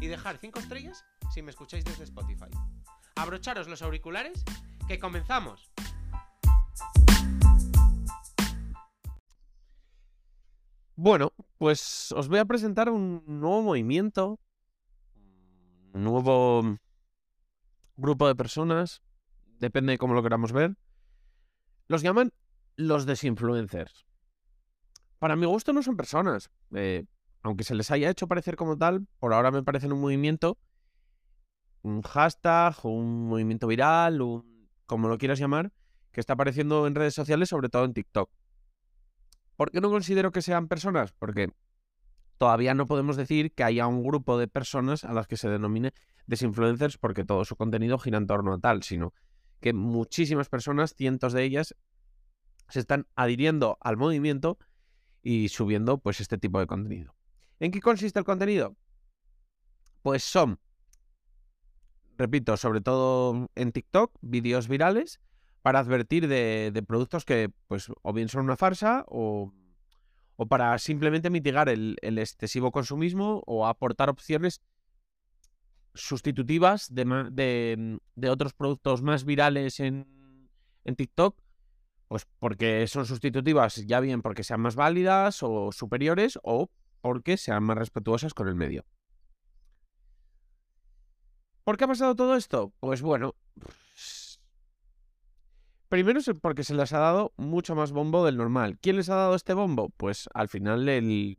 y dejar 5 estrellas si me escucháis desde Spotify. Abrocharos los auriculares, que comenzamos. Bueno, pues os voy a presentar un nuevo movimiento, un nuevo grupo de personas, depende de cómo lo queramos ver. Los llaman los desinfluencers. Para mi gusto no son personas. eh, aunque se les haya hecho parecer como tal, por ahora me parecen un movimiento, un hashtag, un movimiento viral, un, como lo quieras llamar, que está apareciendo en redes sociales, sobre todo en TikTok. ¿Por qué no considero que sean personas? Porque todavía no podemos decir que haya un grupo de personas a las que se denomine desinfluencers porque todo su contenido gira en torno a tal, sino que muchísimas personas, cientos de ellas, se están adhiriendo al movimiento y subiendo pues este tipo de contenido. ¿En qué consiste el contenido? Pues son, repito, sobre todo en TikTok, vídeos virales para advertir de, productos que pues o bien son una farsa o, para simplemente mitigar el, excesivo consumismo o aportar opciones sustitutivas de, de, de otros productos más virales en, en TikTok pues porque son sustitutivas, ya bien porque sean más válidas o superiores o porque sean más respetuosas con el medio. ¿Por qué ha pasado todo esto? Pues bueno, primero es porque se les ha dado mucho más bombo del normal. ¿Quién les ha dado este bombo? Pues al final el...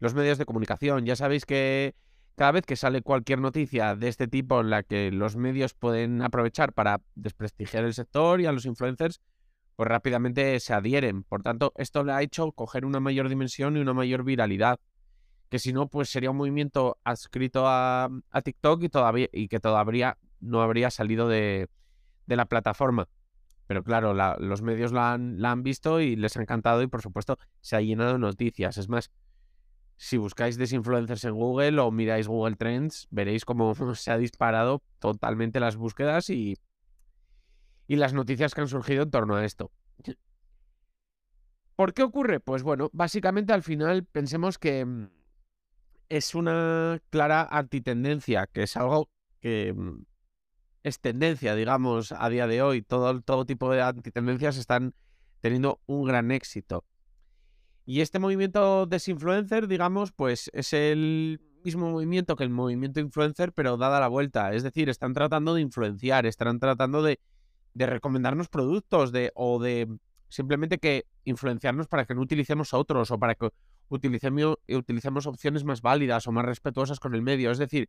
los medios de comunicación. Ya sabéis que cada vez que sale cualquier noticia de este tipo en la que los medios pueden aprovechar para desprestigiar el sector y a los influencers, pues rápidamente se adhieren. Por tanto, esto le ha hecho coger una mayor dimensión y una mayor viralidad. Que si no, pues sería un movimiento adscrito a, TikTok y, todavía, y que todavía no habría salido de, la plataforma. Pero claro, la- los medios la han, la han visto y les ha encantado y por supuesto se ha llenado de noticias. Es más, si buscáis desinfluencers en Google o miráis Google Trends, veréis cómo se ha disparado totalmente las búsquedas y, y las noticias que han surgido en torno a esto. ¿Por qué ocurre? Pues bueno, básicamente al final pensemos que mm, es una clara antitendencia, que es algo que mm, es tendencia, digamos, a día de hoy. Todo, todo tipo de antitendencias están teniendo un gran éxito. Y este movimiento desinfluencer, digamos, pues es el mismo movimiento que el movimiento influencer, pero dada la vuelta. Es decir, están tratando de influenciar, están tratando de, de recomendarnos productos de, o de simplemente que influenciarnos para que no utilicemos a otros o para que utilicemos, utilicemos opciones más válidas o más respetuosas con el medio. Es decir,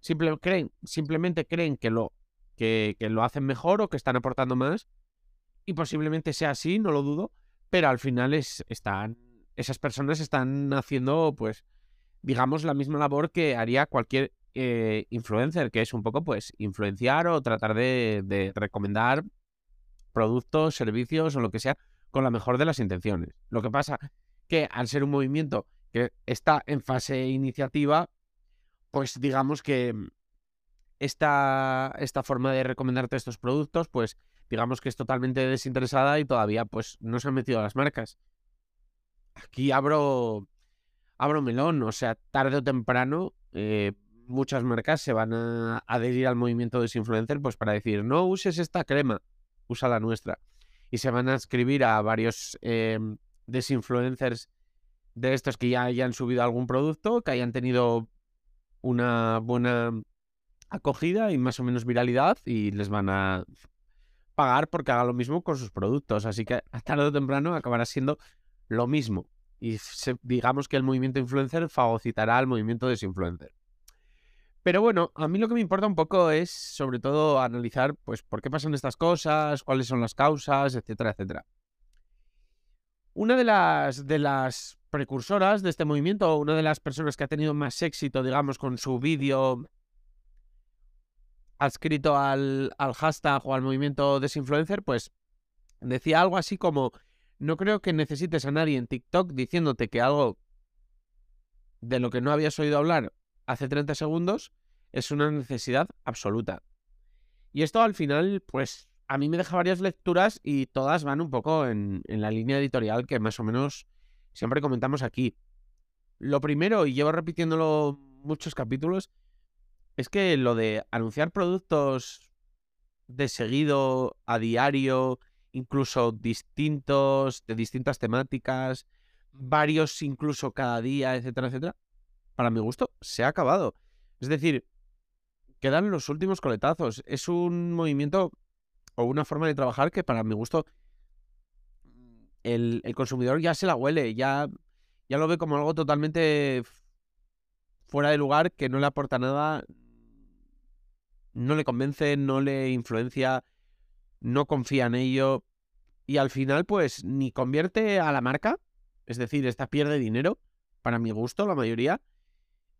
simplemente creen que lo, que, que lo hacen mejor o que están aportando más. Y posiblemente sea así, no lo dudo pero al final es, están, esas personas están haciendo, pues, digamos, la misma labor que haría cualquier eh, influencer, que es un poco, pues, influenciar o tratar de, recomendar productos, servicios o lo que sea con la mejor de las intenciones. Lo que pasa que al ser un movimiento que está en fase iniciativa, pues digamos que mm, esta, esta forma de recomendarte estos productos, pues digamos que es totalmente desinteresada y todavía pues no se han metido las marcas. Aquí abro, abro melón, o sea, tarde o temprano eh, muchas marcas se van a adherir al movimiento de influencer pues para decir, no uses esta crema, usa la nuestra. Y se van a escribir a varios eh, desinfluencers de estos que ya hayan subido algún producto, que hayan tenido una buena acogida y más o menos viralidad y les van a pagar porque haga lo mismo con sus productos. Así que tarde o temprano acabará siendo lo mismo. Y se- digamos que el movimiento influencer fagocitará al movimiento desinfluencer. Pero bueno, a mí lo que me importa un poco es sobre todo analizar pues por qué pasan estas cosas, cuáles son las causas, etcétera, etcétera. Una de las, de las precursoras de este movimiento, una de las personas que ha tenido más éxito, digamos, con su vídeo adscrito al, al hashtag o al movimiento desinfluencer, pues decía algo así como, no creo que necesites a nadie en TikTok diciéndote que algo de lo que no habías oído hablar hace 30 segundos es una necesidad absoluta. Y esto al final, pues a mí me deja varias lecturas y todas van un poco en, en la línea editorial que más o menos siempre comentamos aquí. Lo primero, y llevo repitiéndolo muchos capítulos, es que lo de anunciar productos de seguido, a diario, incluso distintos, de distintas temáticas, varios incluso cada día, etcétera, etcétera, para mi gusto se ha acabado. Es decir, quedan los últimos coletazos. Es un movimiento o una forma de trabajar que para mi gusto el, el consumidor ya se la huele, ya, ya lo ve como algo totalmente fuera de lugar que no le aporta nada, no le convence, no le influencia, no confía en ello y al final pues ni convierte a la marca, es decir, esta pierde dinero, para mi gusto la mayoría,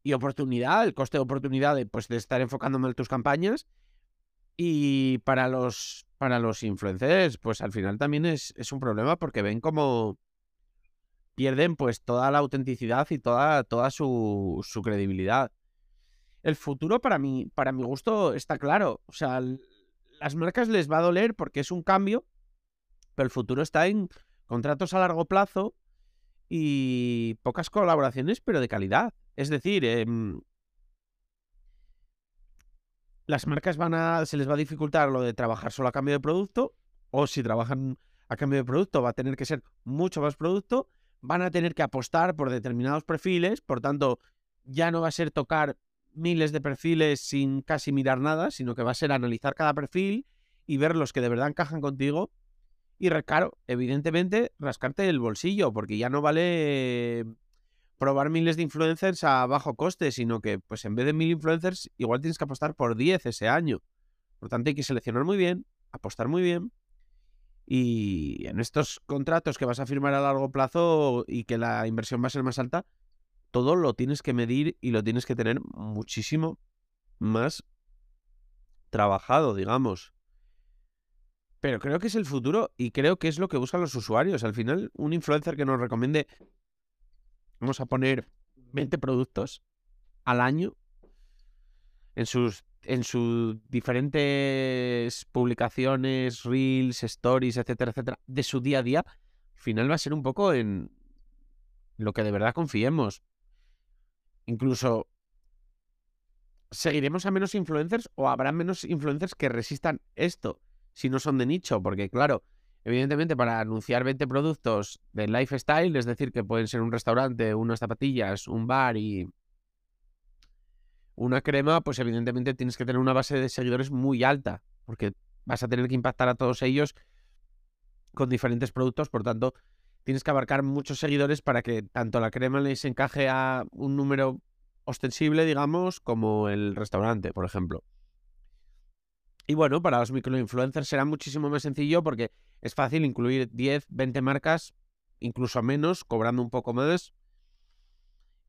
y oportunidad, el coste de oportunidad de, pues, de estar enfocándome en tus campañas. Y para los, para los influencers, pues al final también es, es un problema porque ven como pierden pues toda la autenticidad y toda, toda su, su credibilidad. El futuro para mí, para mi gusto está claro. O sea, las marcas les va a doler porque es un cambio, pero el futuro está en contratos a largo plazo y pocas colaboraciones, pero de calidad. Es decir, em, las marcas van a, se les va a dificultar lo de trabajar solo a cambio de producto, o si trabajan a cambio de producto va a tener que ser mucho más producto, van a tener que apostar por determinados perfiles, por tanto, ya no va a ser tocar miles de perfiles sin casi mirar nada, sino que va a ser analizar cada perfil y ver los que de verdad encajan contigo. Y claro, evidentemente, rascarte el bolsillo, porque ya no vale probar miles de influencers a bajo coste, sino que pues en vez de mil influencers, igual tienes que apostar por 10 ese año. Por tanto, hay que seleccionar muy bien, apostar muy bien y en estos contratos que vas a firmar a largo plazo y que la inversión va a ser más alta, todo lo tienes que medir y lo tienes que tener muchísimo más trabajado, digamos. Pero creo que es el futuro y creo que es lo que buscan los usuarios. Al final, un influencer que nos recomiende, vamos a poner 20 productos al año en sus en sus diferentes publicaciones, reels, stories, etcétera, etcétera, de su día a día, al final va a ser un poco en lo que de verdad confiemos. Incluso seguiremos a menos influencers o habrá menos influencers que resistan esto si no son de nicho, porque claro, evidentemente para anunciar 20 productos de lifestyle, es decir, que pueden ser un restaurante, unas zapatillas, un bar y una crema, pues evidentemente tienes que tener una base de seguidores muy alta, porque vas a tener que impactar a todos ellos con diferentes productos, por tanto, tienes que abarcar muchos seguidores para que tanto la crema les encaje a un número ostensible, digamos, como el restaurante, por ejemplo. Y bueno, para los microinfluencers será muchísimo más sencillo porque es fácil incluir 10, 20 marcas, incluso menos, cobrando un poco más.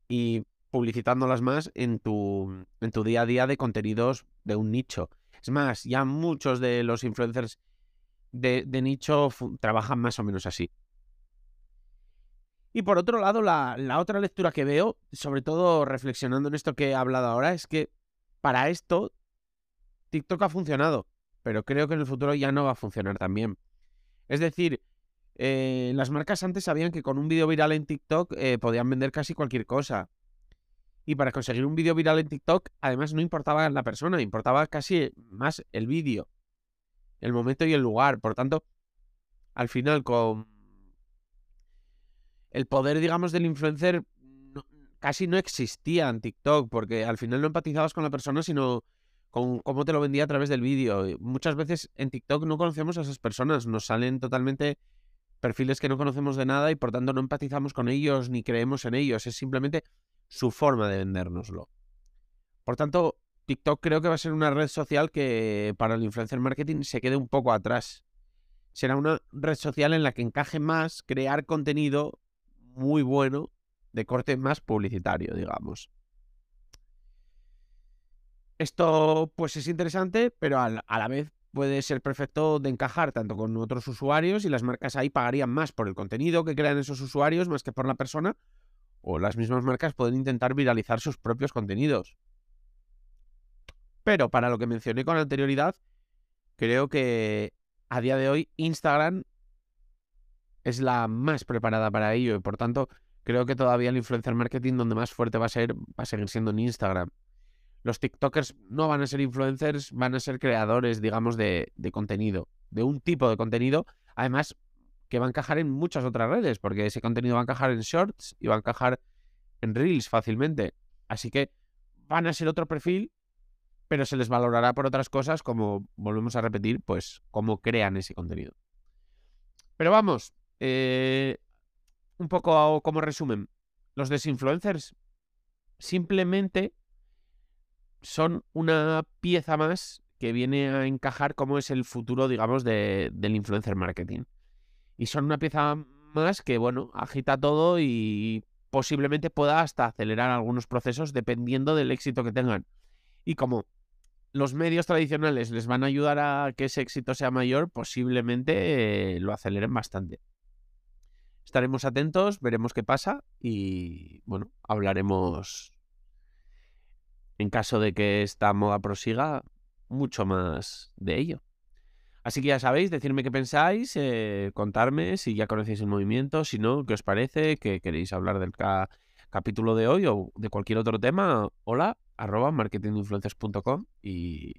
Y publicitándolas más en tu, en tu día a día de contenidos de un nicho. Es más, ya muchos de los influencers de, nicho trabajan más o menos así. Y por otro lado, la, la, otra lectura que veo, sobre todo reflexionando en esto que he hablado ahora, es que para esto TikTok ha funcionado, pero creo que en el futuro ya no va a funcionar tan bien. Es decir, eh, las marcas antes sabían que con un vídeo viral en TikTok eh, podían vender casi cualquier cosa. Y para conseguir un vídeo viral en TikTok, además no importaba la persona, importaba casi más el vídeo, el momento y el lugar. Por tanto, al final, con el poder, digamos, del influencer casi no existía en TikTok, porque al final no empatizabas con la persona, sino con cómo te lo vendía a través del vídeo. Muchas veces en TikTok no conocemos a esas personas, nos salen totalmente perfiles que no conocemos de nada y por tanto no empatizamos con ellos ni creemos en ellos. Es simplemente su forma de vendérnoslo. Por tanto, TikTok creo que va a ser una red social que para el influencer marketing se quede un poco atrás. Será una red social en la que encaje más crear contenido muy bueno de corte más publicitario, digamos. Esto pues es interesante, pero a la vez puede ser perfecto de encajar tanto con otros usuarios y las marcas ahí pagarían más por el contenido que crean esos usuarios más que por la persona, o las mismas marcas pueden intentar viralizar sus propios contenidos. Pero para lo que mencioné con anterioridad, creo que a día de hoy Instagram es la más preparada para ello y por tanto creo que todavía el influencer marketing donde más fuerte va a ser va a seguir siendo en Instagram. Los TikTokers no van a ser influencers, van a ser creadores, digamos, de, contenido, de un tipo de contenido, además que va a encajar en muchas otras redes, porque ese contenido va a encajar en shorts y va a encajar en reels fácilmente. Así que van a ser otro perfil, pero se les valorará por otras cosas, como volvemos a repetir, pues cómo crean ese contenido. Pero vamos, eh, un poco como resumen, los desinfluencers simplemente son una pieza más que viene a encajar como es el futuro, digamos, de, del influencer marketing. Y son una pieza más que, bueno, agita todo y posiblemente pueda hasta acelerar algunos procesos dependiendo del éxito que tengan. Y como los medios tradicionales les van a ayudar a que ese éxito sea mayor, posiblemente eh, lo aceleren bastante. Estaremos atentos, veremos qué pasa y bueno, hablaremos en caso de que esta moda prosiga mucho más de ello. Así que ya sabéis, decirme qué pensáis, eh, contarme si ya conocéis el movimiento, si no, qué os parece, que queréis hablar del capítulo de hoy o de cualquier otro tema. Hola, arroba marketinginfluencers.com y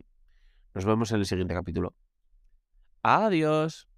nos vemos en el siguiente capítulo. Adiós.